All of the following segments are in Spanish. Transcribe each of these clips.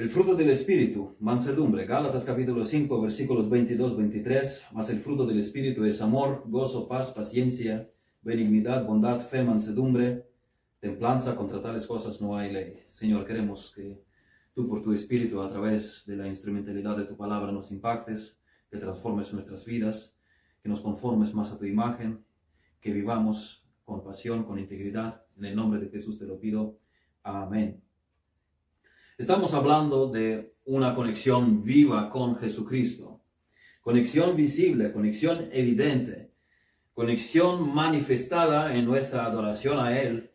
El fruto del Espíritu, mansedumbre, Gálatas capítulo 5, versículos 22, 23, mas el fruto del Espíritu es amor, gozo, paz, paciencia, benignidad, bondad, fe, mansedumbre, templanza, contra tales cosas no hay ley. Señor, queremos que tú por tu Espíritu, a través de la instrumentalidad de tu palabra, nos impactes, que transformes nuestras vidas, que nos conformes más a tu imagen, que vivamos con pasión, con integridad. En el nombre de Jesús te lo pido. Amén. Estamos hablando de una conexión viva con Jesucristo. Conexión visible, conexión evidente, conexión manifestada en nuestra adoración a Él,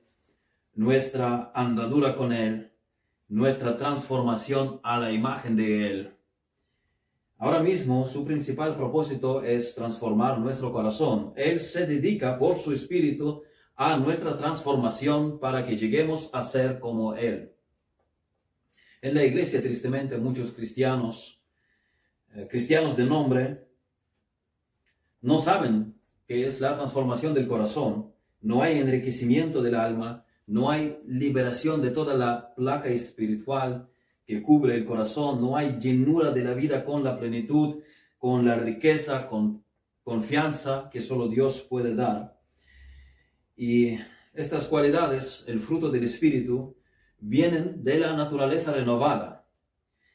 nuestra andadura con Él, nuestra transformación a la imagen de Él. Ahora mismo su principal propósito es transformar nuestro corazón. Él se dedica por su espíritu a nuestra transformación para que lleguemos a ser como Él. En la iglesia, tristemente, muchos cristianos, eh, cristianos de nombre, no saben qué es la transformación del corazón, no hay enriquecimiento del alma, no hay liberación de toda la placa espiritual que cubre el corazón, no hay llenura de la vida con la plenitud, con la riqueza, con confianza que solo Dios puede dar. Y estas cualidades, el fruto del Espíritu, vienen de la naturaleza renovada.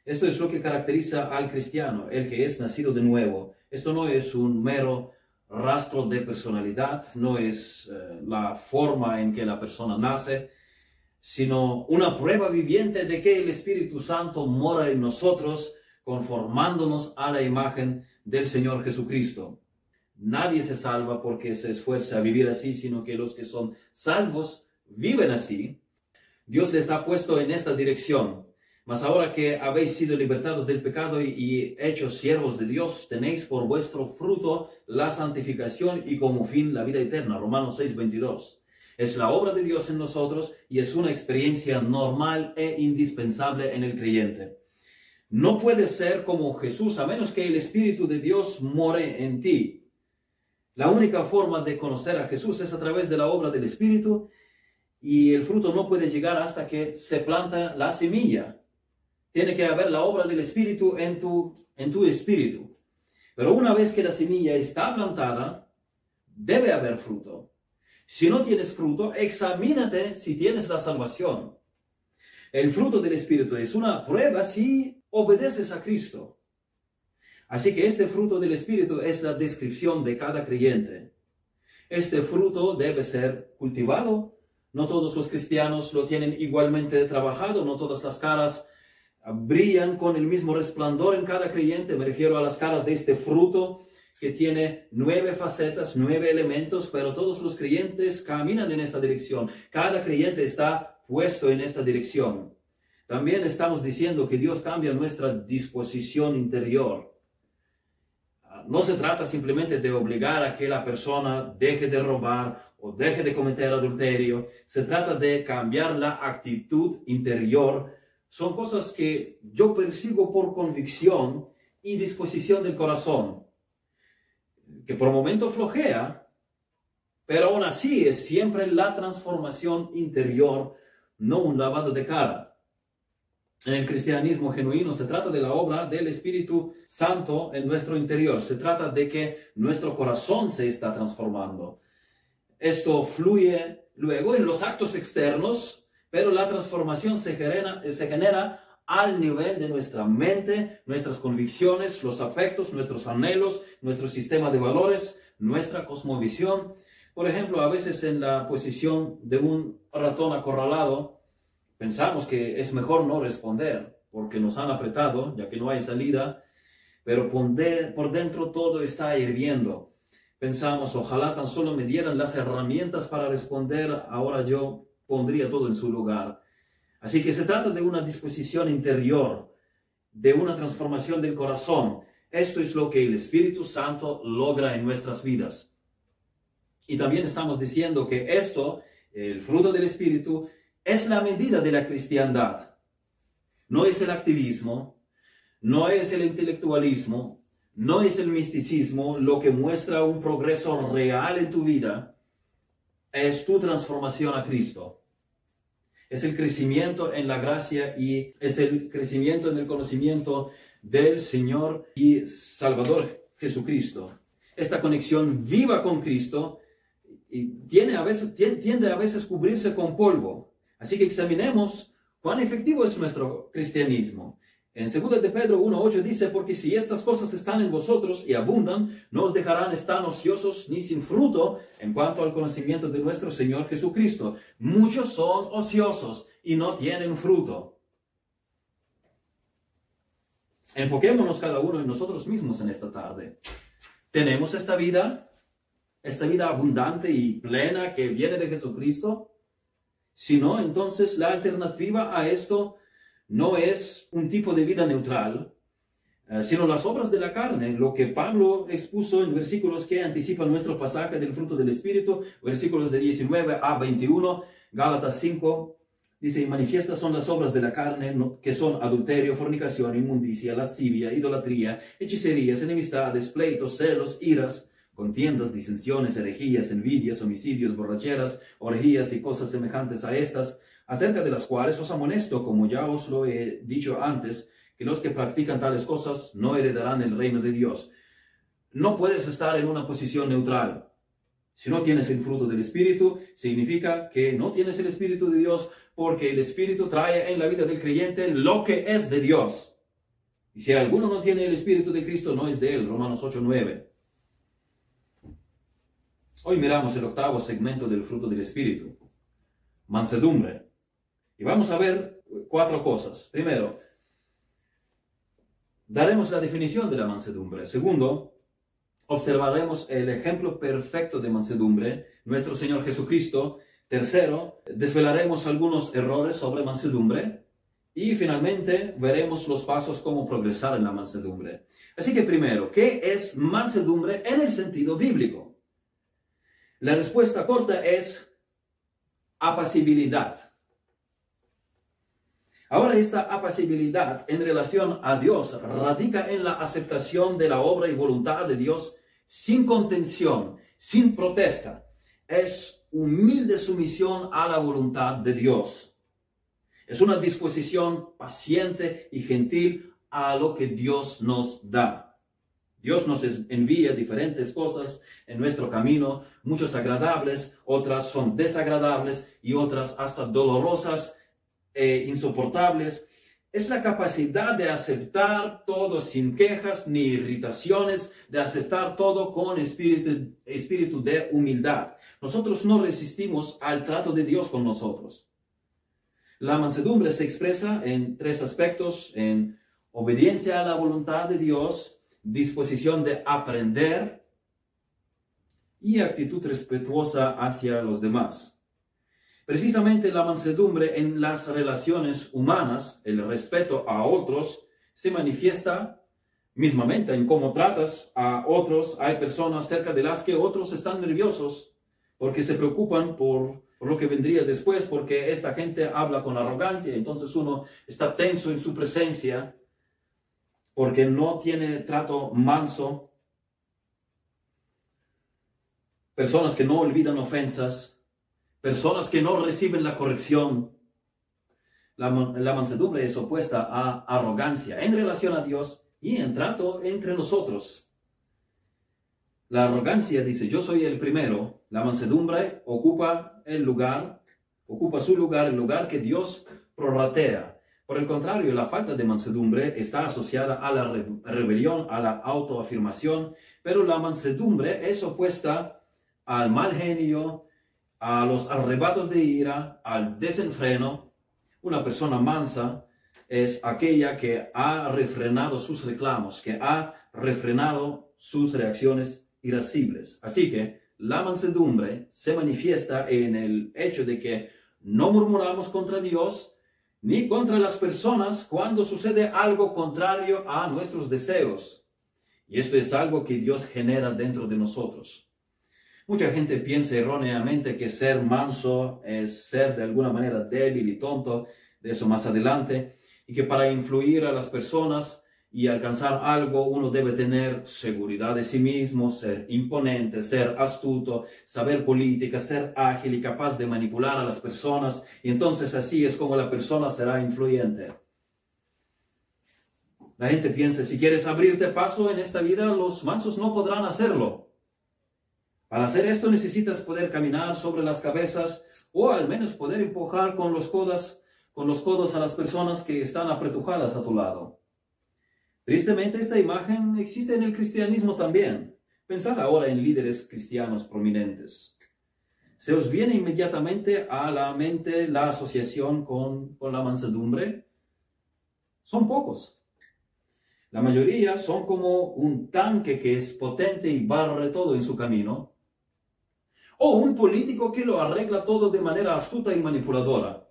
Esto es lo que caracteriza al cristiano, el que es nacido de nuevo. Esto no es un mero rastro de personalidad, no es eh, la forma en que la persona nace, sino una prueba viviente de que el Espíritu Santo mora en nosotros, conformándonos a la imagen del Señor Jesucristo. Nadie se salva porque se esfuerza a vivir así, sino que los que son salvos viven así Dios les ha puesto en esta dirección. Mas ahora que habéis sido libertados del pecado y, hechos siervos de Dios, tenéis por vuestro fruto la santificación y como fin la vida eterna. Romanos 6:22. Es la obra de Dios en nosotros y es una experiencia normal e indispensable en el creyente. No puede ser como Jesús a menos que el Espíritu de Dios more en ti. La única forma de conocer a Jesús es a través de la obra del Espíritu y el fruto no puede llegar hasta que se planta la semilla. Tiene que haber la obra del Espíritu en tu, en tu espíritu. Pero una vez que la semilla está plantada, debe haber fruto. Si no tienes fruto, examínate si tienes la salvación. El fruto del Espíritu es una prueba si obedeces a Cristo. Así que este fruto del Espíritu es la descripción de cada creyente. Este fruto debe ser cultivado no todos los cristianos lo tienen igualmente trabajado, no todas las caras brillan con el mismo resplandor en cada creyente. Me refiero a las caras de este fruto que tiene nueve facetas, nueve elementos, pero todos los creyentes caminan en esta dirección. Cada creyente está puesto en esta dirección. También estamos diciendo que Dios cambia nuestra disposición interior. No se trata simplemente de obligar a que la persona deje de robar o deje de cometer adulterio. Se trata de cambiar la actitud interior. Son cosas que yo persigo por convicción y disposición del corazón, que por momento flojea, pero aún así es siempre la transformación interior, no un lavado de cara. El cristianismo genuino se trata de la obra del Espíritu Santo en nuestro interior. Se trata de que nuestro corazón se está transformando. Esto fluye luego en los actos externos, pero la transformación se genera, se genera al nivel de nuestra mente, nuestras convicciones, los afectos, nuestros anhelos, nuestro sistema de valores, nuestra cosmovisión. Por ejemplo, a veces en la posición de un ratón acorralado, pensamos que es mejor no responder porque nos han apretado, ya que no hay salida, pero por dentro todo está hirviendo pensamos, ojalá tan solo me dieran las herramientas para responder, ahora yo pondría todo en su lugar. Así que se trata de una disposición interior, de una transformación del corazón. Esto es lo que el Espíritu Santo logra en nuestras vidas. Y también estamos diciendo que esto, el fruto del Espíritu, es la medida de la cristiandad. No es el activismo, no es el intelectualismo, no es el misticismo lo que muestra un progreso real en tu vida, es tu transformación a Cristo. es el crecimiento en la gracia y es el crecimiento en el conocimiento del Señor y Salvador Jesucristo. Esta conexión viva con Cristo y tiene a veces, tiende a veces cubrirse con polvo. Así que examinemos cuán efectivo es nuestro cristianismo. En 2 de Pedro 1.8 dice, porque si estas cosas están en vosotros y abundan, no os dejarán estar ociosos ni sin fruto en cuanto al conocimiento de nuestro Señor Jesucristo. Muchos son ociosos y no tienen fruto. Enfoquémonos cada uno en nosotros mismos en esta tarde. ¿Tenemos esta vida? ¿Esta vida abundante y plena que viene de Jesucristo? Si no, entonces la alternativa a esto no es un tipo de vida neutral, eh, sino las obras de la carne, lo que Pablo expuso en versículos que anticipan nuestro pasaje del fruto del Espíritu, versículos de 19 a 21, Gálatas 5, dice, y manifiestas son las obras de la carne, que son adulterio, fornicación, inmundicia, lascivia, idolatría, hechicerías, enemistades, pleitos, celos, iras, contiendas, disensiones, herejías, envidias, homicidios, borracheras, orgías y cosas semejantes a estas, acerca de las cuales os amonesto, como ya os lo he dicho antes, que los que practican tales cosas no heredarán el reino de Dios. No puedes estar en una posición neutral. Si no tienes el fruto del Espíritu, significa que no tienes el Espíritu de Dios porque el Espíritu trae en la vida del creyente lo que es de Dios. Y si alguno no tiene el Espíritu de Cristo, no es de él. Romanos 8, 9. Hoy miramos el octavo segmento del fruto del Espíritu. Mansedumbre. Y vamos a ver cuatro cosas. Primero, daremos la definición de la mansedumbre. Segundo, observaremos el ejemplo perfecto de mansedumbre, nuestro Señor Jesucristo. Tercero, desvelaremos algunos errores sobre mansedumbre. Y finalmente veremos los pasos cómo progresar en la mansedumbre. Así que primero, ¿qué es mansedumbre en el sentido bíblico? La respuesta corta es apacibilidad. Ahora esta apacibilidad en relación a Dios radica en la aceptación de la obra y voluntad de Dios sin contención, sin protesta. Es humilde sumisión a la voluntad de Dios. Es una disposición paciente y gentil a lo que Dios nos da. Dios nos envía diferentes cosas en nuestro camino, muchas agradables, otras son desagradables y otras hasta dolorosas e insoportables es la capacidad de aceptar todo sin quejas ni irritaciones, de aceptar todo con espíritu, espíritu de humildad. Nosotros no resistimos al trato de Dios con nosotros. La mansedumbre se expresa en tres aspectos, en obediencia a la voluntad de Dios, disposición de aprender y actitud respetuosa hacia los demás. Precisamente la mansedumbre en las relaciones humanas, el respeto a otros, se manifiesta mismamente en cómo tratas a otros. Hay personas cerca de las que otros están nerviosos porque se preocupan por, lo que vendría después, porque esta gente habla con arrogancia, entonces uno está tenso en su presencia porque no tiene trato manso. Personas que no olvidan ofensas, personas que no reciben la corrección. La, mansedumbre es opuesta a arrogancia en relación a Dios y en trato entre nosotros. La arrogancia dice, yo soy el primero. La mansedumbre ocupa el lugar, ocupa su lugar, el lugar que Dios prorratea. Por el contrario, la falta de mansedumbre está asociada a la rebelión, a la autoafirmación, pero la mansedumbre es opuesta al mal genio, a los arrebatos de ira, al desenfreno. Una persona mansa es aquella que ha refrenado sus reclamos, que ha refrenado sus reacciones irascibles. Así que la mansedumbre se manifiesta en el hecho de que no murmuramos contra Dios ni contra las personas cuando sucede algo contrario a nuestros deseos. Y esto es algo que Dios genera dentro de nosotros. Mucha gente piensa erróneamente que ser manso es ser de alguna manera débil y tonto, de eso más adelante, y que para influir a las personas y alcanzar algo, uno debe tener seguridad de sí mismo, ser imponente, ser astuto, saber política, ser ágil y capaz de manipular a las personas. Y entonces así es como la persona será influyente. La gente piensa, si quieres abrirte paso en esta vida, los mansos no podrán hacerlo. Para hacer esto necesitas poder caminar sobre las cabezas o al menos poder empujar con los codos, a las personas que están apretujadas a tu lado. Tristemente esta imagen existe en el cristianismo también. Pensad ahora en líderes cristianos prominentes. ¿Se os viene inmediatamente a la mente la asociación con, con la mansedumbre? Son pocos. La mayoría son como un tanque que es potente y barre todo en su camino. O un político que lo arregla todo de manera astuta y manipuladora.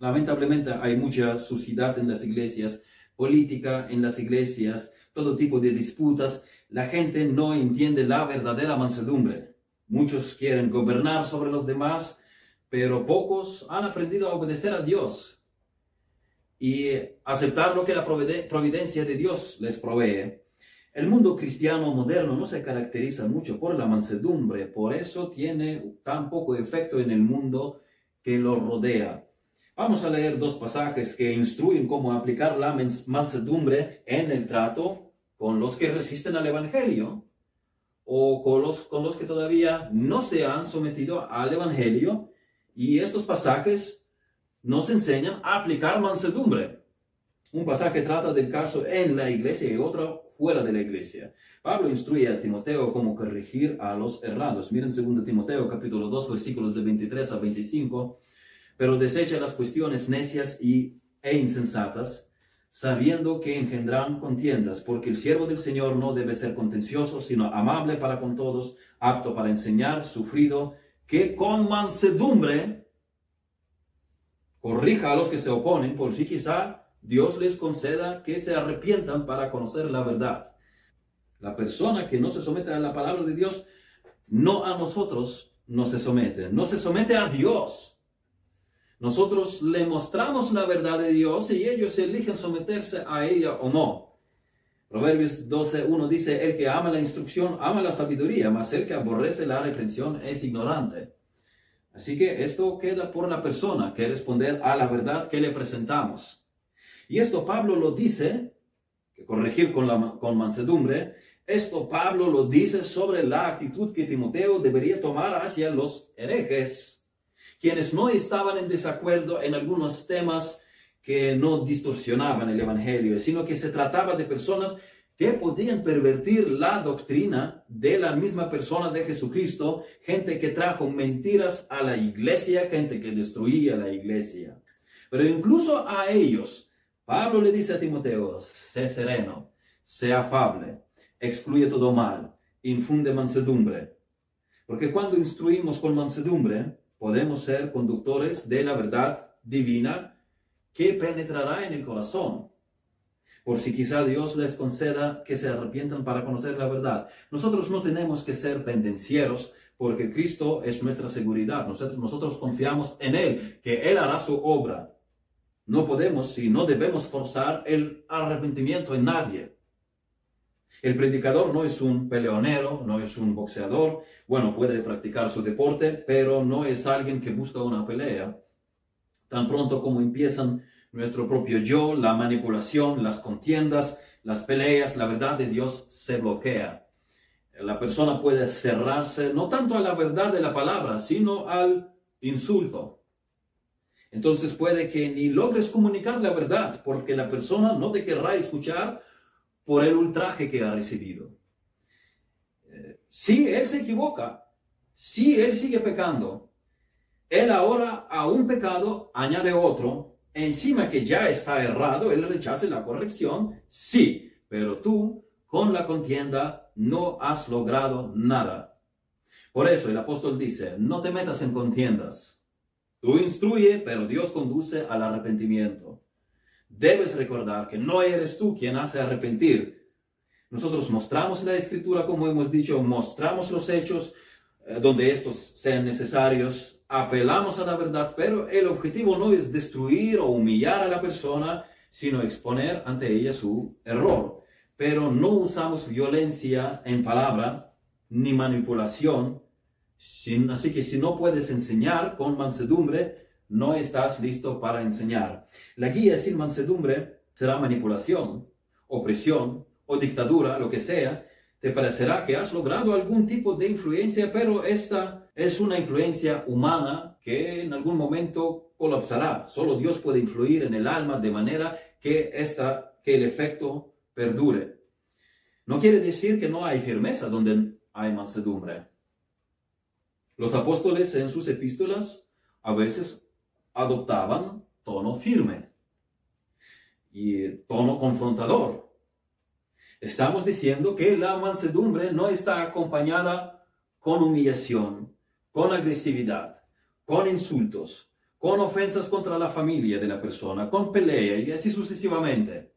Lamentablemente hay mucha suciedad en las iglesias política en las iglesias, todo tipo de disputas, la gente no entiende la verdadera mansedumbre. Muchos quieren gobernar sobre los demás, pero pocos han aprendido a obedecer a Dios y aceptar lo que la providencia de Dios les provee. El mundo cristiano moderno no se caracteriza mucho por la mansedumbre, por eso tiene tan poco efecto en el mundo que lo rodea. Vamos a leer dos pasajes que instruyen cómo aplicar la mansedumbre en el trato con los que resisten al Evangelio o con los, con los que todavía no se han sometido al Evangelio. Y estos pasajes nos enseñan a aplicar mansedumbre. Un pasaje trata del caso en la iglesia y otro fuera de la iglesia. Pablo instruye a Timoteo cómo corregir a los errados. Miren 2 Timoteo capítulo 2 versículos de 23 a 25 pero desecha las cuestiones necias y, e insensatas, sabiendo que engendrán contiendas, porque el siervo del Señor no debe ser contencioso, sino amable para con todos, apto para enseñar, sufrido, que con mansedumbre corrija a los que se oponen, por si quizá Dios les conceda que se arrepientan para conocer la verdad. La persona que no se somete a la palabra de Dios, no a nosotros no se somete, no se somete a Dios. Nosotros le mostramos la verdad de Dios y ellos eligen someterse a ella o no. Proverbios 12.1 dice, el que ama la instrucción ama la sabiduría, mas el que aborrece la reprensión es ignorante. Así que esto queda por la persona que responder a la verdad que le presentamos. Y esto Pablo lo dice, que corregir con, la, con mansedumbre, esto Pablo lo dice sobre la actitud que Timoteo debería tomar hacia los herejes quienes no estaban en desacuerdo en algunos temas que no distorsionaban el Evangelio, sino que se trataba de personas que podían pervertir la doctrina de la misma persona de Jesucristo, gente que trajo mentiras a la iglesia, gente que destruía la iglesia. Pero incluso a ellos, Pablo le dice a Timoteo, sé sereno, sé afable, excluye todo mal, infunde mansedumbre. Porque cuando instruimos con mansedumbre, podemos ser conductores de la verdad divina que penetrará en el corazón. Por si quizá Dios les conceda que se arrepientan para conocer la verdad. Nosotros no tenemos que ser pendencieros porque Cristo es nuestra seguridad. Nosotros, nosotros confiamos en Él, que Él hará su obra. No podemos y no debemos forzar el arrepentimiento en nadie. El predicador no es un peleonero, no es un boxeador. Bueno, puede practicar su deporte, pero no es alguien que busca una pelea. Tan pronto como empiezan nuestro propio yo, la manipulación, las contiendas, las peleas, la verdad de Dios se bloquea. La persona puede cerrarse no tanto a la verdad de la palabra, sino al insulto. Entonces puede que ni logres comunicar la verdad, porque la persona no te querrá escuchar por el ultraje que ha recibido. Eh, si él se equivoca, si él sigue pecando, él ahora a un pecado añade otro, encima que ya está errado, él rechace la corrección, sí, pero tú con la contienda no has logrado nada. Por eso el apóstol dice, no te metas en contiendas. Tú instruye, pero Dios conduce al arrepentimiento debes recordar que no eres tú quien hace arrepentir. Nosotros mostramos la escritura, como hemos dicho, mostramos los hechos eh, donde estos sean necesarios, apelamos a la verdad, pero el objetivo no es destruir o humillar a la persona, sino exponer ante ella su error. Pero no usamos violencia en palabra ni manipulación, así que si no puedes enseñar con mansedumbre, no estás listo para enseñar. La guía sin mansedumbre será manipulación, opresión o dictadura, lo que sea. Te parecerá que has logrado algún tipo de influencia, pero esta es una influencia humana que en algún momento colapsará. Solo Dios puede influir en el alma de manera que, esta, que el efecto perdure. No quiere decir que no hay firmeza donde hay mansedumbre. Los apóstoles en sus epístolas a veces adoptaban tono firme y tono confrontador. Estamos diciendo que la mansedumbre no está acompañada con humillación, con agresividad, con insultos, con ofensas contra la familia de la persona, con pelea y así sucesivamente.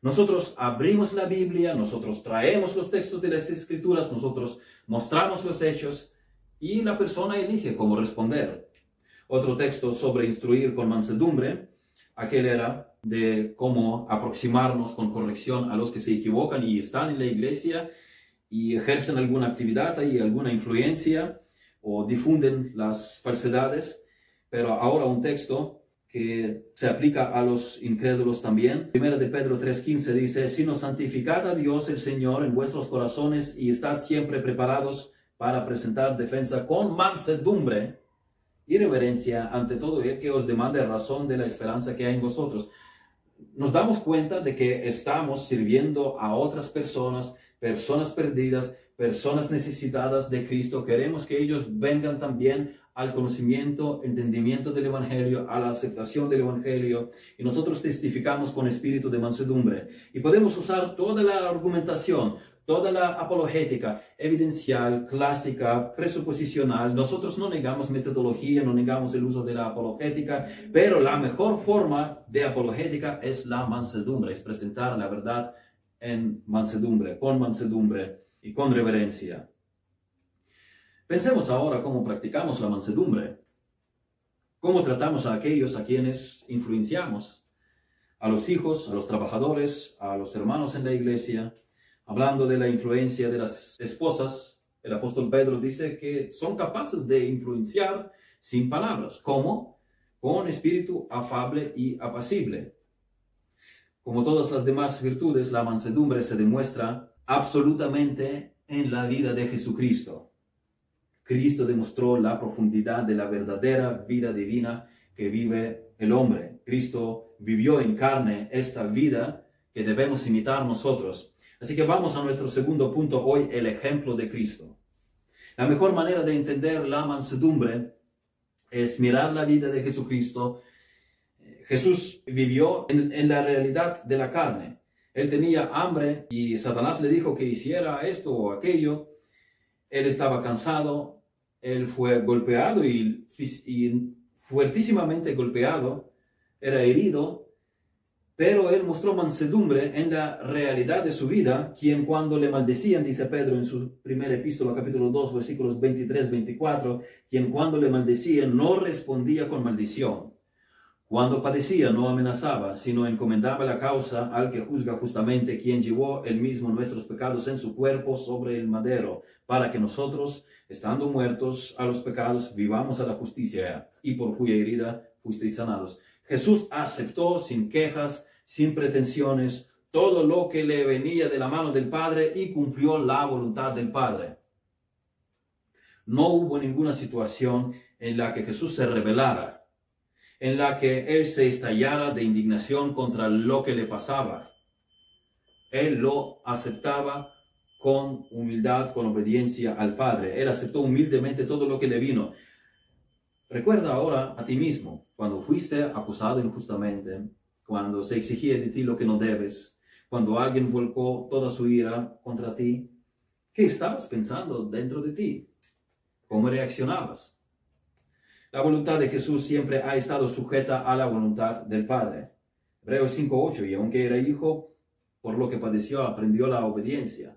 Nosotros abrimos la Biblia, nosotros traemos los textos de las escrituras, nosotros mostramos los hechos y la persona elige cómo responder. Otro texto sobre instruir con mansedumbre, aquel era de cómo aproximarnos con corrección a los que se equivocan y están en la iglesia y ejercen alguna actividad y alguna influencia o difunden las falsedades, pero ahora un texto que se aplica a los incrédulos también. Primera de Pedro 3:15 dice, sino santificad a Dios el Señor en vuestros corazones y estad siempre preparados para presentar defensa con mansedumbre y reverencia ante todo el que os demande razón de la esperanza que hay en vosotros. Nos damos cuenta de que estamos sirviendo a otras personas, personas perdidas, personas necesitadas de Cristo. Queremos que ellos vengan también al conocimiento, entendimiento del Evangelio, a la aceptación del Evangelio. Y nosotros testificamos con espíritu de mansedumbre. Y podemos usar toda la argumentación, toda la apologética, evidencial, clásica, presuposicional. Nosotros no negamos metodología, no negamos el uso de la apologética, pero la mejor forma de apologética es la mansedumbre, es presentar la verdad en mansedumbre, con mansedumbre y con reverencia. Pensemos ahora cómo practicamos la mansedumbre, cómo tratamos a aquellos a quienes influenciamos, a los hijos, a los trabajadores, a los hermanos en la iglesia. Hablando de la influencia de las esposas, el apóstol Pedro dice que son capaces de influenciar sin palabras. ¿Cómo? Con espíritu afable y apacible. Como todas las demás virtudes, la mansedumbre se demuestra absolutamente en la vida de Jesucristo. Cristo demostró la profundidad de la verdadera vida divina que vive el hombre. Cristo vivió en carne esta vida que debemos imitar nosotros. Así que vamos a nuestro segundo punto hoy, el ejemplo de Cristo. La mejor manera de entender la mansedumbre es mirar la vida de Jesucristo. Jesús vivió en, la realidad de la carne. Él tenía hambre y Satanás le dijo que hiciera esto o aquello. Él estaba cansado, él fue golpeado y, fuertísimamente golpeado, era herido, pero él mostró mansedumbre en la realidad de su vida, quien cuando le maldecían, dice Pedro en su primera epístola, capítulo 2, versículos 23-24, quien cuando le maldecían no respondía con maldición cuando padecía no amenazaba, sino encomendaba la causa al que juzga justamente, quien llevó el mismo nuestros pecados en su cuerpo sobre el madero, para que nosotros, estando muertos a los pecados, vivamos a la justicia, y por cuya herida fuisteis sanados. Jesús aceptó sin quejas, sin pretensiones, todo lo que le venía de la mano del Padre y cumplió la voluntad del Padre. No hubo ninguna situación en la que Jesús se rebelara en la que él se estallara de indignación contra lo que le pasaba. Él lo aceptaba con humildad, con obediencia al Padre. Él aceptó humildemente todo lo que le vino. Recuerda ahora a ti mismo, cuando fuiste acusado injustamente, cuando se exigía de ti lo que no debes, cuando alguien volcó toda su ira contra ti, ¿qué estabas pensando dentro de ti? ¿Cómo reaccionabas? La voluntad de Jesús siempre ha estado sujeta a la voluntad del Padre. Hebreos 5.8, y aunque era hijo, por lo que padeció, aprendió la obediencia.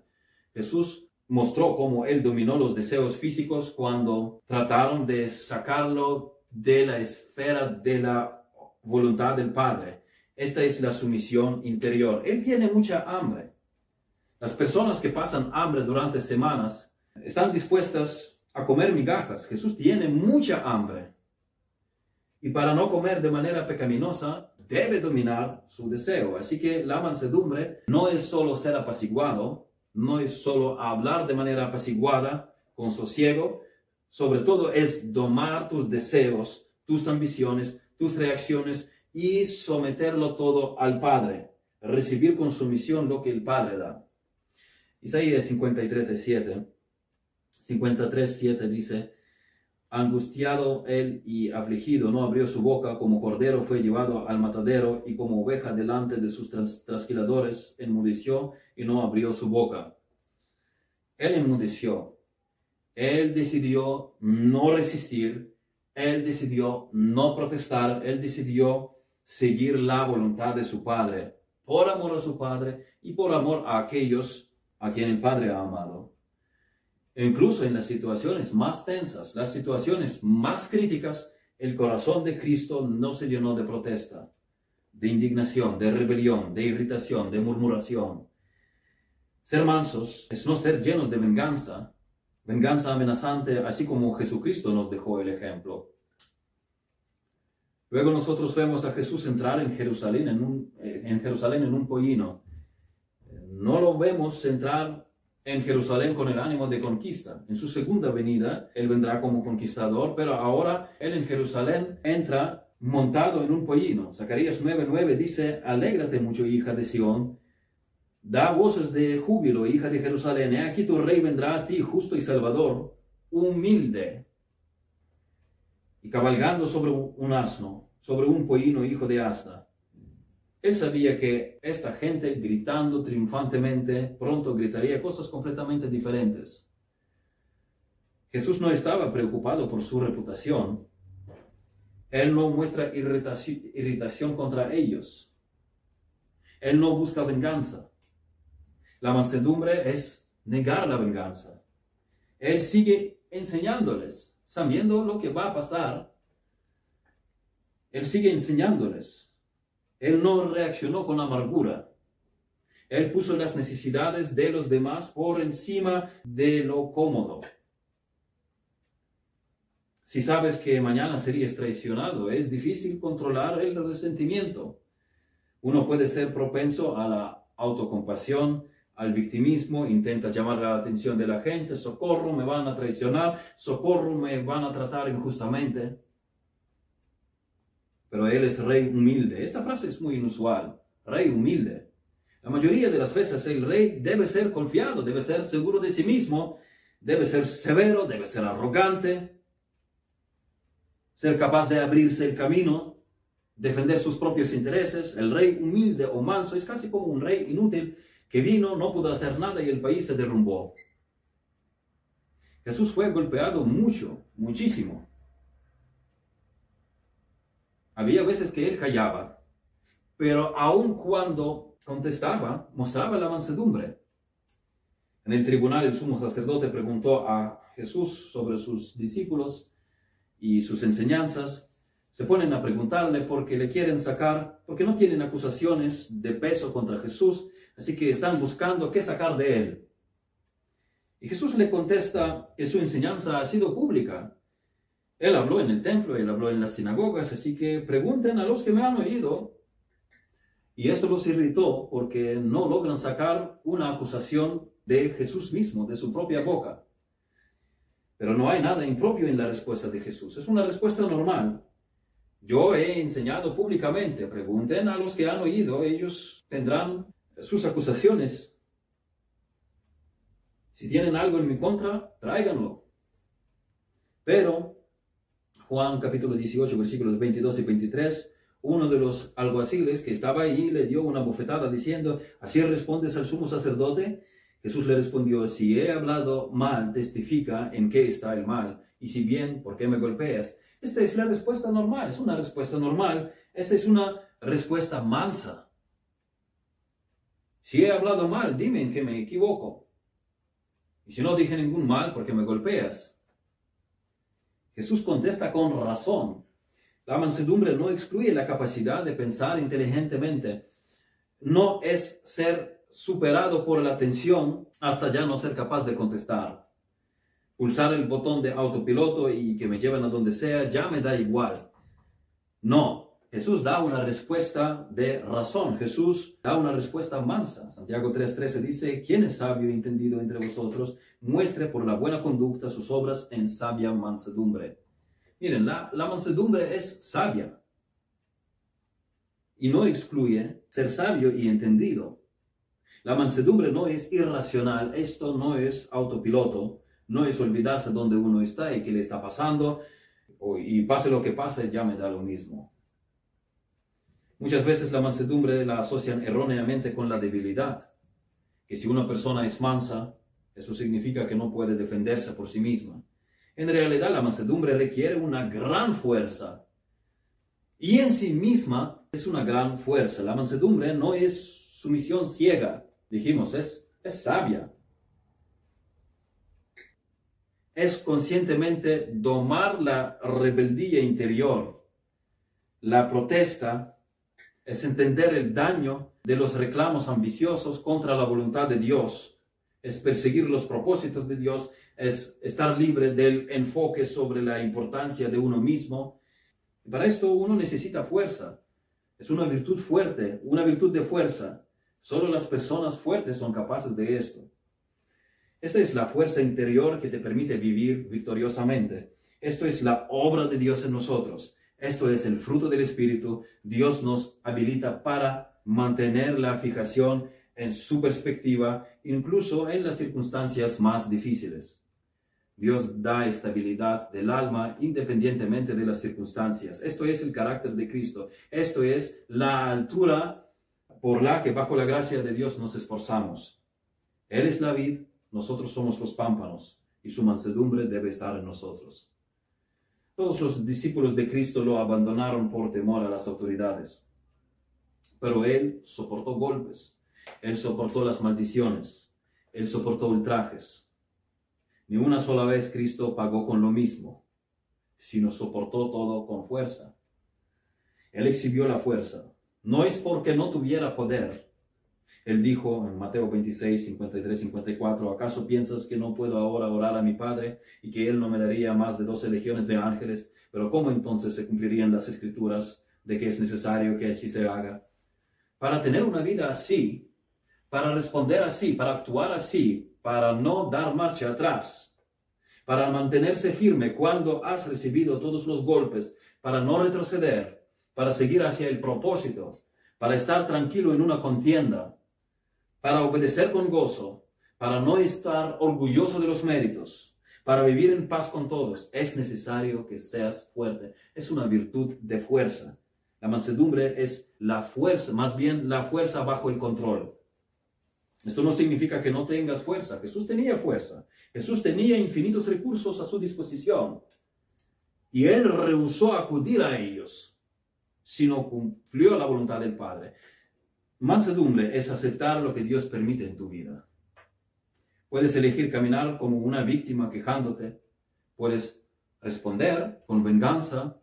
Jesús mostró cómo él dominó los deseos físicos cuando trataron de sacarlo de la esfera de la voluntad del Padre. Esta es la sumisión interior. Él tiene mucha hambre. Las personas que pasan hambre durante semanas están dispuestas a comer migajas. Jesús tiene mucha hambre. Y para no comer de manera pecaminosa, debe dominar su deseo. Así que la mansedumbre no es solo ser apaciguado, no es solo hablar de manera apaciguada, con sosiego, sobre todo es domar tus deseos, tus ambiciones, tus reacciones y someterlo todo al Padre, recibir con sumisión lo que el Padre da. Isaías 53, 7, 53, 7 dice, Angustiado él y afligido, no abrió su boca, como cordero fue llevado al matadero, y como oveja delante de sus trasquiladores, enmudeció y no abrió su boca. Él enmudeció. Él decidió no resistir, él decidió no protestar, él decidió seguir la voluntad de su Padre, por amor a su Padre y por amor a aquellos a quien el Padre ha amado incluso en las situaciones más tensas, las situaciones más críticas, el corazón de Cristo no se llenó de protesta, de indignación, de rebelión, de irritación, de murmuración. Ser mansos es no ser llenos de venganza, venganza amenazante, así como Jesucristo nos dejó el ejemplo. Luego nosotros vemos a Jesús entrar en Jerusalén en un, eh, en Jerusalén en un pollino. No lo vemos entrar en Jerusalén con el ánimo de conquista. En su segunda venida, Él vendrá como conquistador, pero ahora Él en Jerusalén entra montado en un pollino. Zacarías 9:9 dice, alégrate mucho, hija de Sión, da voces de júbilo, hija de Jerusalén, aquí tu rey vendrá a ti, justo y salvador, humilde, y cabalgando sobre un asno, sobre un pollino, hijo de asta. Él sabía que esta gente gritando triunfantemente pronto gritaría cosas completamente diferentes. Jesús no estaba preocupado por su reputación. Él no muestra irritación, contra ellos. Él no busca venganza. La mansedumbre es negar la venganza. Él sigue enseñándoles, sabiendo lo que va a pasar. Él sigue enseñándoles. Él no reaccionó con amargura. Él puso las necesidades de los demás por encima de lo cómodo. Si sabes que mañana serías traicionado, es difícil controlar el resentimiento. Uno puede ser propenso a la autocompasión, al victimismo, intenta llamar la atención de la gente, socorro, me van a traicionar, socorro, me van a tratar injustamente pero él es rey humilde. Esta frase es muy inusual, rey humilde. La mayoría de las veces el rey debe ser confiado, debe ser seguro de sí mismo, debe ser severo, debe ser arrogante, ser capaz de abrirse el camino, defender sus propios intereses. El rey humilde o manso es casi como un rey inútil que vino, no pudo hacer nada y el país se derrumbó. Jesús fue golpeado mucho, muchísimo. Había veces que él callaba, pero aun cuando contestaba, mostraba la mansedumbre. En el tribunal el sumo sacerdote preguntó a Jesús sobre sus discípulos y sus enseñanzas. Se ponen a preguntarle porque le quieren sacar, porque no tienen acusaciones de peso contra Jesús, así que están buscando qué sacar de él. Y Jesús le contesta que su enseñanza ha sido pública, él habló en el templo, él habló en las sinagogas, así que pregunten a los que me han oído. Y eso los irritó porque no logran sacar una acusación de Jesús mismo, de su propia boca. Pero no hay nada impropio en la respuesta de Jesús. Es una respuesta normal. Yo he enseñado públicamente. Pregunten a los que han oído. Ellos tendrán sus acusaciones. Si tienen algo en mi contra, tráiganlo. Pero Juan capítulo 18, versículos 22 y 23, uno de los alguaciles que estaba ahí le dio una bofetada diciendo, ¿así respondes al sumo sacerdote? Jesús le respondió, si he hablado mal, testifica en qué está el mal, y si bien, ¿por qué me golpeas? Esta es la respuesta normal, es una respuesta normal, esta es una respuesta mansa. Si he hablado mal, dime en qué me equivoco. Y si no dije ningún mal, ¿por qué me golpeas? Jesús contesta con razón. La mansedumbre no excluye la capacidad de pensar inteligentemente. No es ser superado por la tensión hasta ya no ser capaz de contestar. Pulsar el botón de autopiloto y que me lleven a donde sea ya me da igual. No, Jesús da una respuesta de razón. Jesús da una respuesta mansa. Santiago 3:13 dice, ¿quién es sabio y entendido entre vosotros? Muestre por la buena conducta sus obras en sabia mansedumbre. Miren, la, la mansedumbre es sabia y no excluye ser sabio y entendido. La mansedumbre no es irracional, esto no es autopiloto, no es olvidarse dónde uno está y qué le está pasando, y pase lo que pase, ya me da lo mismo. Muchas veces la mansedumbre la asocian erróneamente con la debilidad, que si una persona es mansa, eso significa que no puede defenderse por sí misma. En realidad la mansedumbre requiere una gran fuerza. Y en sí misma es una gran fuerza. La mansedumbre no es sumisión ciega, dijimos, es, es sabia. Es conscientemente domar la rebeldía interior. La protesta es entender el daño de los reclamos ambiciosos contra la voluntad de Dios. Es perseguir los propósitos de Dios es estar libre del enfoque sobre la importancia de uno mismo. Para esto uno necesita fuerza. Es una virtud fuerte, una virtud de fuerza. Solo las personas fuertes son capaces de esto. Esta es la fuerza interior que te permite vivir victoriosamente. Esto es la obra de Dios en nosotros. Esto es el fruto del Espíritu. Dios nos habilita para mantener la fijación en su perspectiva, incluso en las circunstancias más difíciles. Dios da estabilidad del alma independientemente de las circunstancias. Esto es el carácter de Cristo. Esto es la altura por la que bajo la gracia de Dios nos esforzamos. Él es la vid, nosotros somos los pámpanos y su mansedumbre debe estar en nosotros. Todos los discípulos de Cristo lo abandonaron por temor a las autoridades. Pero Él soportó golpes, Él soportó las maldiciones, Él soportó ultrajes, ni una sola vez Cristo pagó con lo mismo, sino soportó todo con fuerza. Él exhibió la fuerza. No es porque no tuviera poder. Él dijo en Mateo 26, 53, 54, ¿acaso piensas que no puedo ahora orar a mi Padre y que Él no me daría más de doce legiones de ángeles? Pero ¿cómo entonces se cumplirían las escrituras de que es necesario que así se haga? Para tener una vida así, para responder así, para actuar así, para no dar marcha atrás, para mantenerse firme cuando has recibido todos los golpes, para no retroceder, para seguir hacia el propósito, para estar tranquilo en una contienda, para obedecer con gozo, para no estar orgulloso de los méritos, para vivir en paz con todos, es necesario que seas fuerte. Es una virtud de fuerza. La mansedumbre es la fuerza, más bien la fuerza bajo el control. Esto no significa que no tengas fuerza. Jesús tenía fuerza. Jesús tenía infinitos recursos a su disposición. Y él rehusó acudir a ellos, sino cumplió la voluntad del Padre. Mansedumbre es aceptar lo que Dios permite en tu vida. Puedes elegir caminar como una víctima quejándote. Puedes responder con venganza,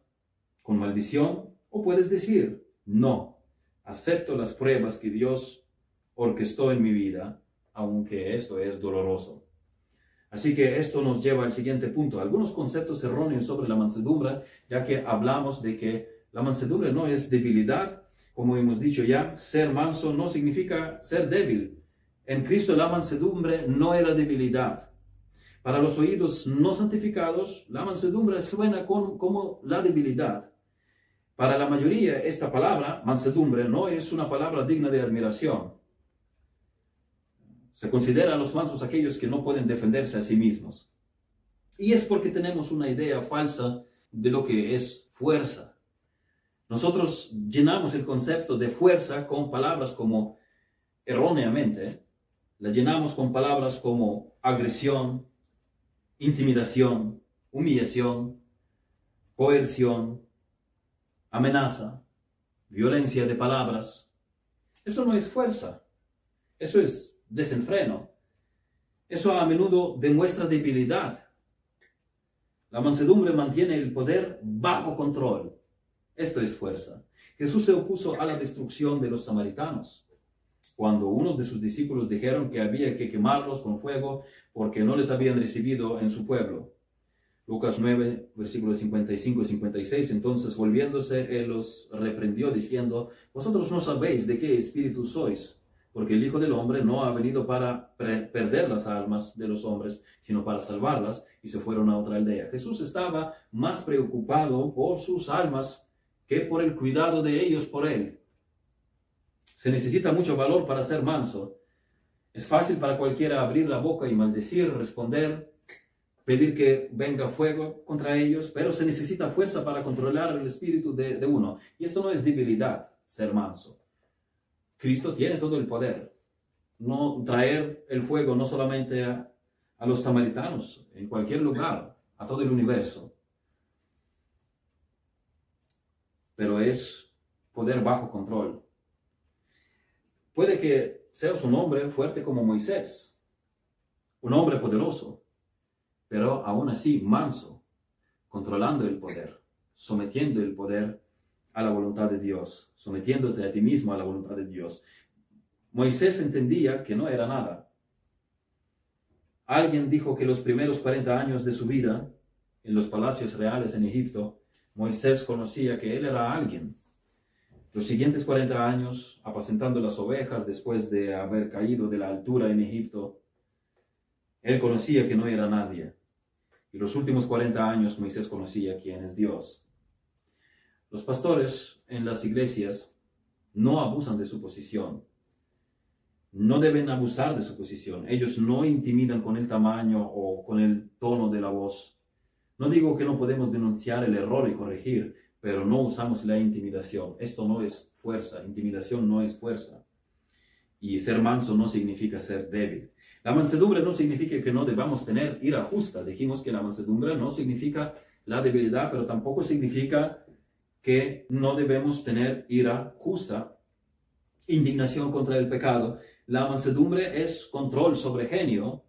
con maldición, o puedes decir, no, acepto las pruebas que Dios orquestó en mi vida, aunque esto es doloroso. Así que esto nos lleva al siguiente punto, algunos conceptos erróneos sobre la mansedumbre, ya que hablamos de que la mansedumbre no es debilidad, como hemos dicho ya, ser manso no significa ser débil. En Cristo la mansedumbre no era debilidad. Para los oídos no santificados, la mansedumbre suena como la debilidad. Para la mayoría, esta palabra, mansedumbre, no es una palabra digna de admiración. Se consideran los mansos aquellos que no pueden defenderse a sí mismos. Y es porque tenemos una idea falsa de lo que es fuerza. Nosotros llenamos el concepto de fuerza con palabras como erróneamente, la llenamos con palabras como agresión, intimidación, humillación, coerción, amenaza, violencia de palabras. Eso no es fuerza, eso es desenfreno. Eso a menudo demuestra debilidad. La mansedumbre mantiene el poder bajo control. Esto es fuerza. Jesús se opuso a la destrucción de los samaritanos. Cuando unos de sus discípulos dijeron que había que quemarlos con fuego porque no les habían recibido en su pueblo. Lucas 9, versículos 55 y 56. Entonces, volviéndose, él los reprendió diciendo, vosotros no sabéis de qué espíritu sois porque el Hijo del Hombre no ha venido para perder las almas de los hombres, sino para salvarlas, y se fueron a otra aldea. Jesús estaba más preocupado por sus almas que por el cuidado de ellos por él. Se necesita mucho valor para ser manso. Es fácil para cualquiera abrir la boca y maldecir, responder, pedir que venga fuego contra ellos, pero se necesita fuerza para controlar el espíritu de, uno. Y esto no es debilidad, ser manso. Cristo tiene todo el poder. No traer el fuego no solamente a, los samaritanos, en cualquier lugar, a todo el universo. Pero es poder bajo control. Puede que seas un hombre fuerte como Moisés, un hombre poderoso, pero aún así manso, controlando el poder, sometiendo el poder a la voluntad de Dios, sometiéndote a ti mismo a la voluntad de Dios. Moisés entendía que no era nada. Alguien dijo que los primeros 40 años de su vida en los palacios reales en Egipto, Moisés conocía que él era alguien. Los siguientes 40 años, apacentando las ovejas después de haber caído de la altura en Egipto, él conocía que no era nadie. Y los últimos 40 años Moisés conocía quién es Dios. Los pastores en las iglesias no abusan de su posición. No deben abusar de su posición. Ellos no intimidan con el tamaño o con el tono de la voz. No digo que no podemos denunciar el error y corregir, pero no usamos la intimidación. Esto no es fuerza. Intimidación no es fuerza. Y ser manso no significa ser débil. La mansedumbre no significa que no debamos tener ira justa. Dijimos que la mansedumbre no significa la debilidad, pero tampoco significa que no debemos tener ira justa, indignación contra el pecado. La mansedumbre es control sobre genio.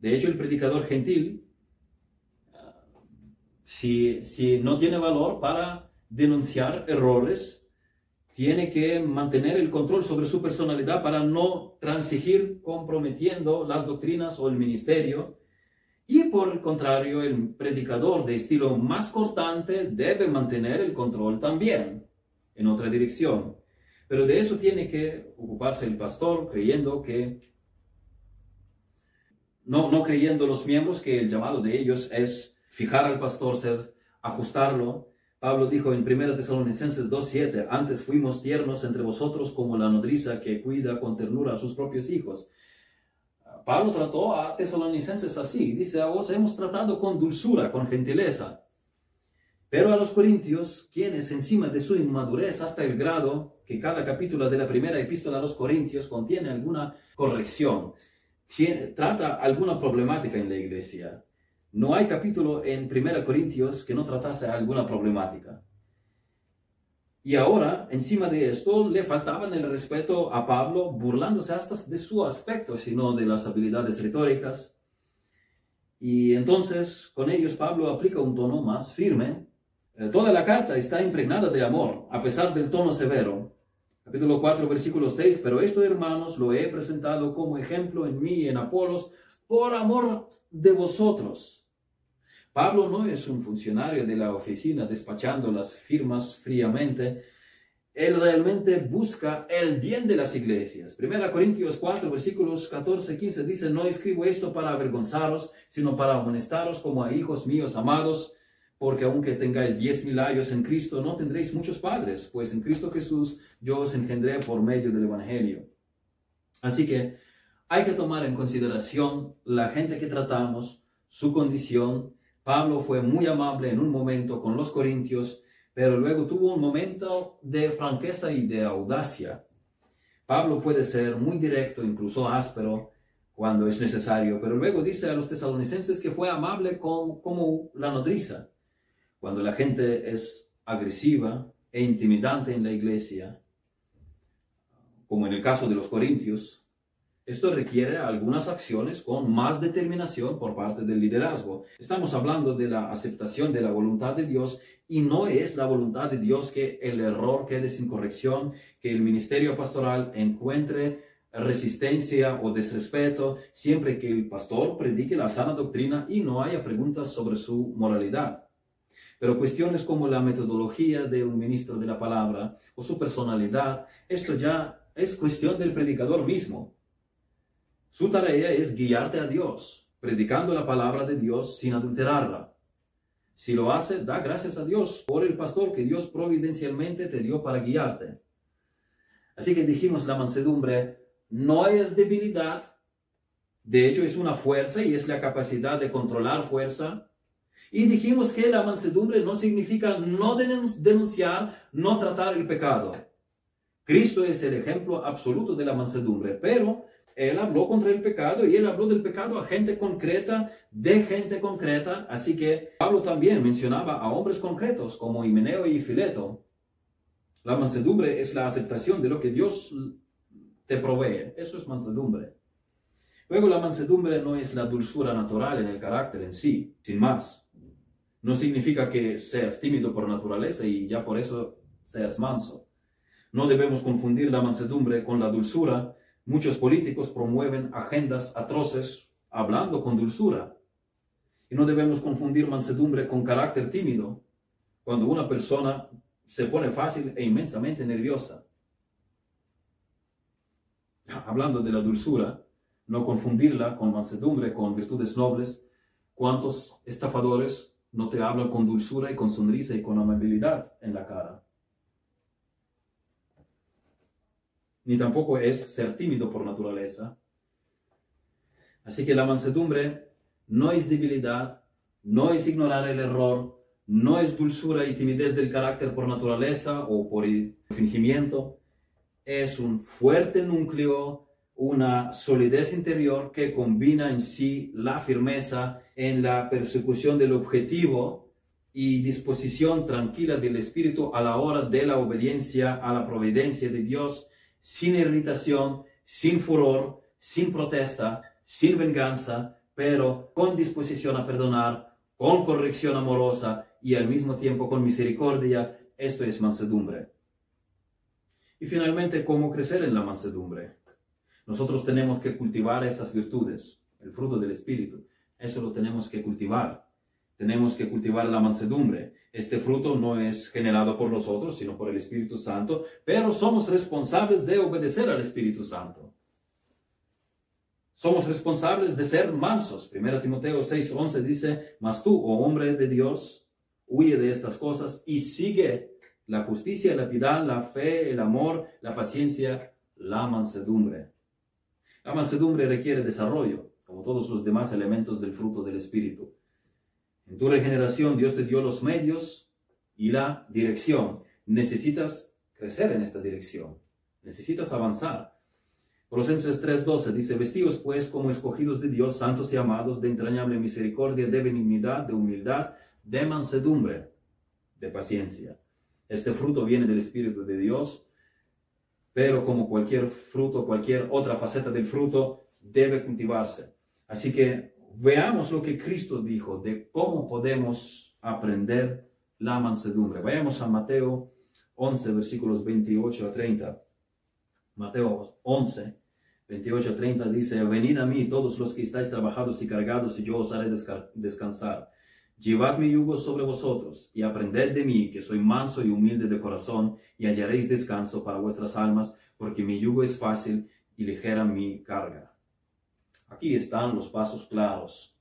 De hecho, el predicador gentil, si, si no tiene valor para denunciar errores, tiene que mantener el control sobre su personalidad para no transigir comprometiendo las doctrinas o el ministerio y por el contrario, el predicador de estilo más cortante debe mantener el control también en otra dirección. Pero de eso tiene que ocuparse el pastor creyendo que, no, no creyendo los miembros que el llamado de ellos es fijar al pastor, ser, ajustarlo. Pablo dijo en 1 Tesalonicenses 2.7, antes fuimos tiernos entre vosotros como la nodriza que cuida con ternura a sus propios hijos. Pablo trató a tesalonicenses así. Dice, a vos hemos tratado con dulzura, con gentileza. Pero a los corintios, quienes encima de su inmadurez hasta el grado que cada capítulo de la primera epístola a los corintios contiene alguna corrección, trata alguna problemática en la iglesia. No hay capítulo en Primera Corintios que no tratase alguna problemática. Y ahora, encima de esto, le faltaban el respeto a Pablo, burlándose hasta de su aspecto, sino de las habilidades retóricas. Y entonces, con ellos, Pablo aplica un tono más firme. Eh, toda la carta está impregnada de amor, a pesar del tono severo. Capítulo 4, versículo 6, pero esto, hermanos, lo he presentado como ejemplo en mí y en Apolos, por amor de vosotros Pablo no es un funcionario de la oficina despachando las firmas fríamente. Él realmente busca el bien de las iglesias. Primera Corintios 4, versículos 14, 15 dice, no escribo esto para avergonzaros, sino para amonestaros como a hijos míos amados, porque aunque tengáis diez mil años en Cristo, no tendréis muchos padres, pues en Cristo Jesús yo os engendré por medio del Evangelio. Así que hay que tomar en consideración la gente que tratamos, su condición, Pablo fue muy amable en un momento con los corintios, pero luego tuvo un momento de franqueza y de audacia. Pablo puede ser muy directo, incluso áspero, cuando es necesario, pero luego dice a los tesalonicenses que fue amable como la nodriza. Cuando la gente es agresiva e intimidante en la iglesia, como en el caso de los corintios, Esto requiere algunas acciones con más determinación por parte del liderazgo. Estamos hablando de la aceptación de la voluntad de Dios y no es la voluntad de Dios que el error quede sin corrección, que el ministerio pastoral encuentre resistencia o desrespeto siempre que el pastor predique la sana doctrina y no haya preguntas sobre su moralidad. Pero cuestiones como la metodología de un ministro de la palabra o su personalidad, esto ya es cuestión del predicador mismo. Su tarea es guiarte a Dios, predicando la palabra de Dios sin adulterarla. Si lo hace, da gracias a Dios por el pastor que Dios providencialmente te dio para guiarte. Así que dijimos, la mansedumbre no es debilidad, de hecho es una fuerza y es la capacidad de controlar fuerza, y dijimos que la mansedumbre no significa no denunciar, no tratar el pecado. Cristo es el ejemplo absoluto de la mansedumbre, pero él habló contra el pecado y él habló del pecado a gente concreta, de gente concreta. Así que Pablo también mencionaba a hombres concretos como Himeneo y Fileto. La mansedumbre es la aceptación de lo que Dios te provee. Eso es mansedumbre. Luego la mansedumbre no es la dulzura natural en el carácter en sí, sin más. No significa que seas tímido por naturaleza y ya por eso seas manso. No debemos confundir la mansedumbre con la dulzura. Muchos políticos promueven agendas atroces hablando con dulzura. Y no debemos confundir mansedumbre con carácter tímido, cuando una persona se pone fácil e inmensamente nerviosa. Hablando de la dulzura, no confundirla con mansedumbre, con virtudes nobles. ¿Cuántos estafadores no te hablan con dulzura y con sonrisa y con amabilidad en la cara. Ni tampoco es ser tímido por naturaleza. Así que la mansedumbre no es debilidad, no es ignorar el error, no es dulzura y timidez del carácter por naturaleza o por fingimiento. Es un fuerte núcleo una solidez interior que combina en sí la firmeza en la persecución del objetivo y disposición tranquila del espíritu a la hora de la obediencia a la providencia de Dios, sin irritación, sin furor, sin protesta, sin venganza, pero con disposición a perdonar, con corrección amorosa y al mismo tiempo con misericordia. Esto es mansedumbre. Y finalmente, ¿cómo crecer en la mansedumbre? Nosotros tenemos que cultivar estas virtudes, el fruto del Espíritu. Eso lo tenemos que cultivar. Tenemos que cultivar la mansedumbre. Este fruto no es generado por nosotros, sino por el Espíritu Santo, pero somos responsables de obedecer al Espíritu Santo. Somos responsables de ser mansos. 1 Timoteo 6:11 dice, mas tú, oh hombre de Dios, huye de estas cosas y sigue la justicia, la piedad, la fe, el amor, la paciencia, la mansedumbre. La mansedumbre requiere desarrollo, como todos los demás elementos del fruto del Espíritu. En tu regeneración Dios te dio los medios y la dirección. Necesitas crecer en esta dirección. Necesitas avanzar. Colosenses 3:12 dice, vestidos pues como escogidos de Dios, santos y amados, de entrañable misericordia, de benignidad, de humildad, de mansedumbre, de paciencia. Este fruto viene del Espíritu de Dios pero como cualquier fruto, cualquier otra faceta del fruto, debe cultivarse. Así que veamos lo que Cristo dijo de cómo podemos aprender la mansedumbre. Vayamos a Mateo 11, versículos 28 a 30. Mateo 11, 28 a 30 dice, venid a mí todos los que estáis trabajados y cargados y yo os haré descansar. Llevad mi yugo sobre vosotros y aprended de mí, que soy manso y humilde de corazón, y hallaréis descanso para vuestras almas, porque mi yugo es fácil y ligera mi carga. Aquí están los pasos claros.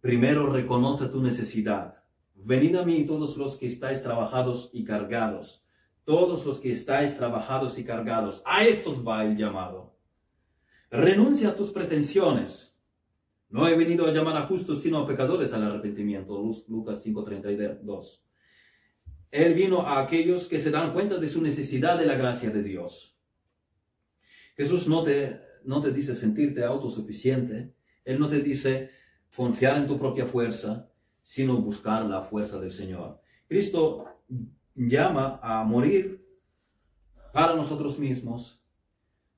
Primero reconoce tu necesidad. Venid a mí todos los que estáis trabajados y cargados. Todos los que estáis trabajados y cargados. A estos va el llamado. Renuncia a tus pretensiones no he venido a llamar a justos, sino a pecadores al arrepentimiento. Lucas 5:32. Él vino a aquellos que se dan cuenta de su necesidad de la gracia de Dios. Jesús no te, no te dice sentirte autosuficiente. Él no te dice confiar en tu propia fuerza, sino buscar la fuerza del Señor. Cristo llama a morir para nosotros mismos,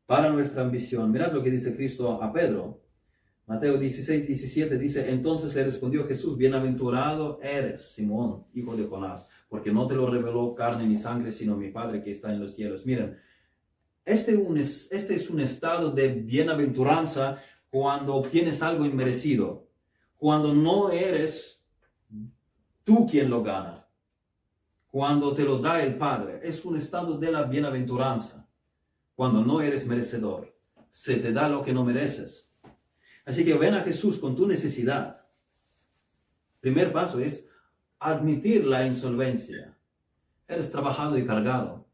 para nuestra ambición. Mirad lo que dice Cristo a Pedro. Mateo 16, 17 dice, entonces le respondió Jesús, bienaventurado eres, Simón, hijo de Jonás, porque no te lo reveló carne ni sangre, sino mi Padre que está en los cielos. Miren, este, este es un estado de bienaventuranza cuando obtienes algo inmerecido, cuando no eres tú quien lo gana, cuando te lo da el Padre. Es un estado de la bienaventuranza, cuando no eres merecedor. Se te da lo que no mereces Así que ven a Jesús con tu necesidad. Primer paso es admitir la insolvencia. Eres trabajado y cargado.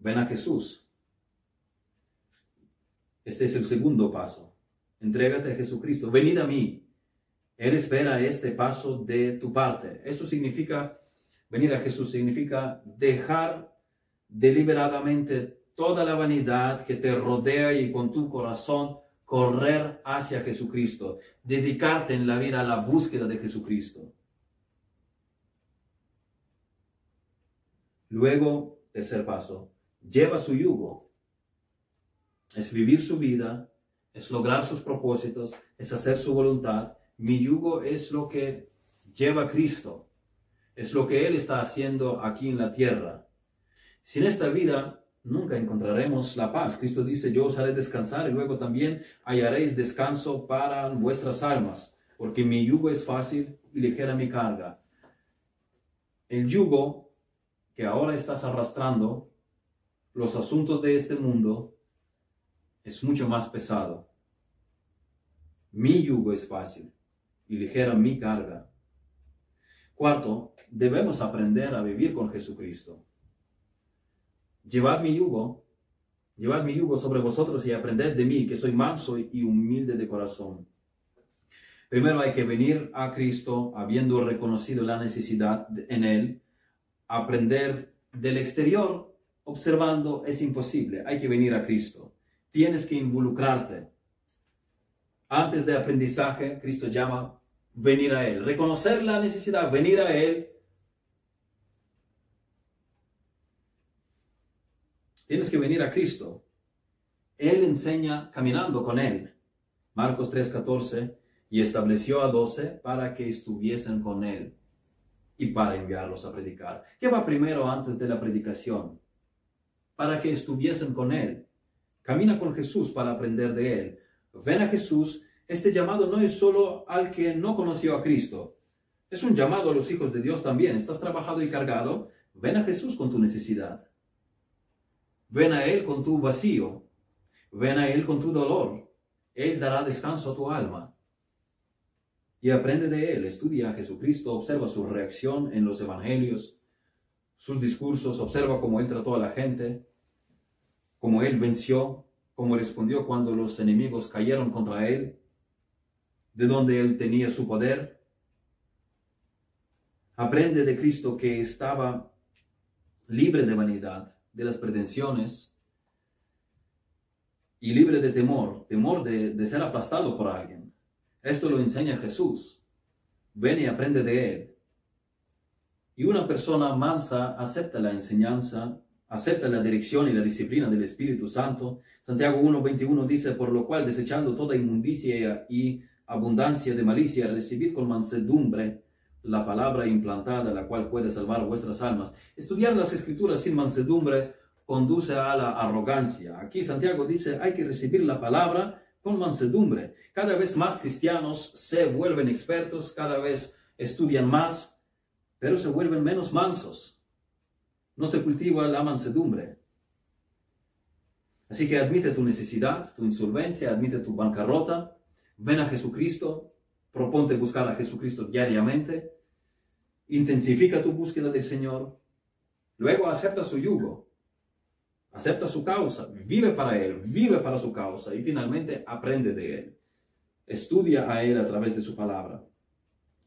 Ven a Jesús. Este es el segundo paso. Entrégate a Jesucristo. Venid a mí. Él espera este paso de tu parte. Eso significa, venir a Jesús significa dejar deliberadamente toda la vanidad que te rodea y con tu corazón correr hacia Jesucristo, dedicarte en la vida a la búsqueda de Jesucristo. Luego, tercer paso, lleva su yugo. Es vivir su vida, es lograr sus propósitos, es hacer su voluntad. Mi yugo es lo que lleva Cristo, es lo que Él está haciendo aquí en la tierra. Si en esta vida nunca encontraremos la paz. Cristo dice, yo os haré descansar y luego también hallaréis descanso para vuestras almas, porque mi yugo es fácil y ligera mi carga. El yugo que ahora estás arrastrando, los asuntos de este mundo, es mucho más pesado. Mi yugo es fácil y ligera mi carga. Cuarto, debemos aprender a vivir con Jesucristo. Llevad mi yugo, llevad mi yugo sobre vosotros y aprended de mí, que soy manso y humilde de corazón. Primero hay que venir a Cristo habiendo reconocido la necesidad en Él. Aprender del exterior observando es imposible. Hay que venir a Cristo. Tienes que involucrarte. Antes de aprendizaje, Cristo llama venir a Él. Reconocer la necesidad, venir a Él Tienes que venir a Cristo. Él enseña caminando con Él. Marcos 3:14, y estableció a doce para que estuviesen con Él y para enviarlos a predicar. ¿Qué va primero antes de la predicación? Para que estuviesen con Él. Camina con Jesús para aprender de Él. Ven a Jesús. Este llamado no es solo al que no conoció a Cristo. Es un llamado a los hijos de Dios también. Estás trabajado y cargado. Ven a Jesús con tu necesidad. Ven a Él con tu vacío. Ven a Él con tu dolor. Él dará descanso a tu alma. Y aprende de Él. Estudia a Jesucristo. Observa su reacción en los evangelios, sus discursos. Observa cómo Él trató a la gente, cómo Él venció, cómo respondió cuando los enemigos cayeron contra Él, de donde Él tenía su poder. Aprende de Cristo que estaba libre de vanidad, de las pretensiones y libre de temor, temor de, ser aplastado por alguien. Esto lo enseña Jesús. Ven y aprende de él. Y una persona mansa acepta la enseñanza, acepta la dirección y la disciplina del Espíritu Santo. Santiago 1.21 dice, por lo cual desechando toda inmundicia y abundancia de malicia, recibid con mansedumbre la palabra implantada, la cual puede salvar vuestras almas. Estudiar las escrituras sin mansedumbre conduce a la arrogancia. Aquí Santiago dice, hay que recibir la palabra con mansedumbre. Cada vez más cristianos se vuelven expertos, cada vez estudian más, pero se vuelven menos mansos. No se cultiva la mansedumbre. Así que admite tu necesidad, tu insolvencia, admite tu bancarrota, ven a Jesucristo, Proponte buscar a Jesucristo diariamente. Intensifica tu búsqueda del Señor. Luego acepta su yugo. Acepta su causa. Vive para Él. Vive para su causa. Y finalmente aprende de Él. Estudia a Él a través de su palabra.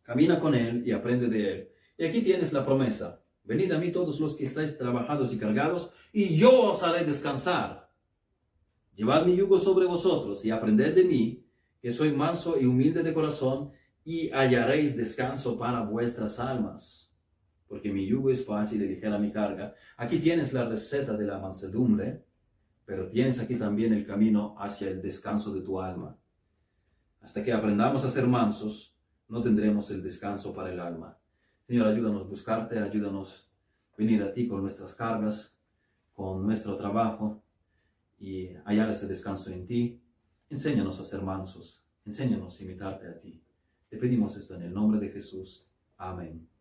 Camina con Él y aprende de Él. Y aquí tienes la promesa. Venid a mí todos los que estáis trabajados y cargados, y yo os haré descansar. Llevad mi yugo sobre vosotros y aprended de mí, que soy manso y humilde de corazón, y hallaréis descanso para vuestras almas, porque mi yugo es fácil y ligera mi carga. Aquí tienes la receta de la mansedumbre. pero tienes aquí también el camino hacia el descanso de tu alma. Hasta que aprendamos a ser mansos, no tendremos el descanso para el alma. Señor, ayúdanos a buscarte, ayúdanos a venir a ti con nuestras cargas, con nuestro trabajo y hallar ese descanso en ti. Enséñanos a ser mansos, enséñanos a imitarte a ti. Te pedimos esto en el nombre de Jesús. Amén.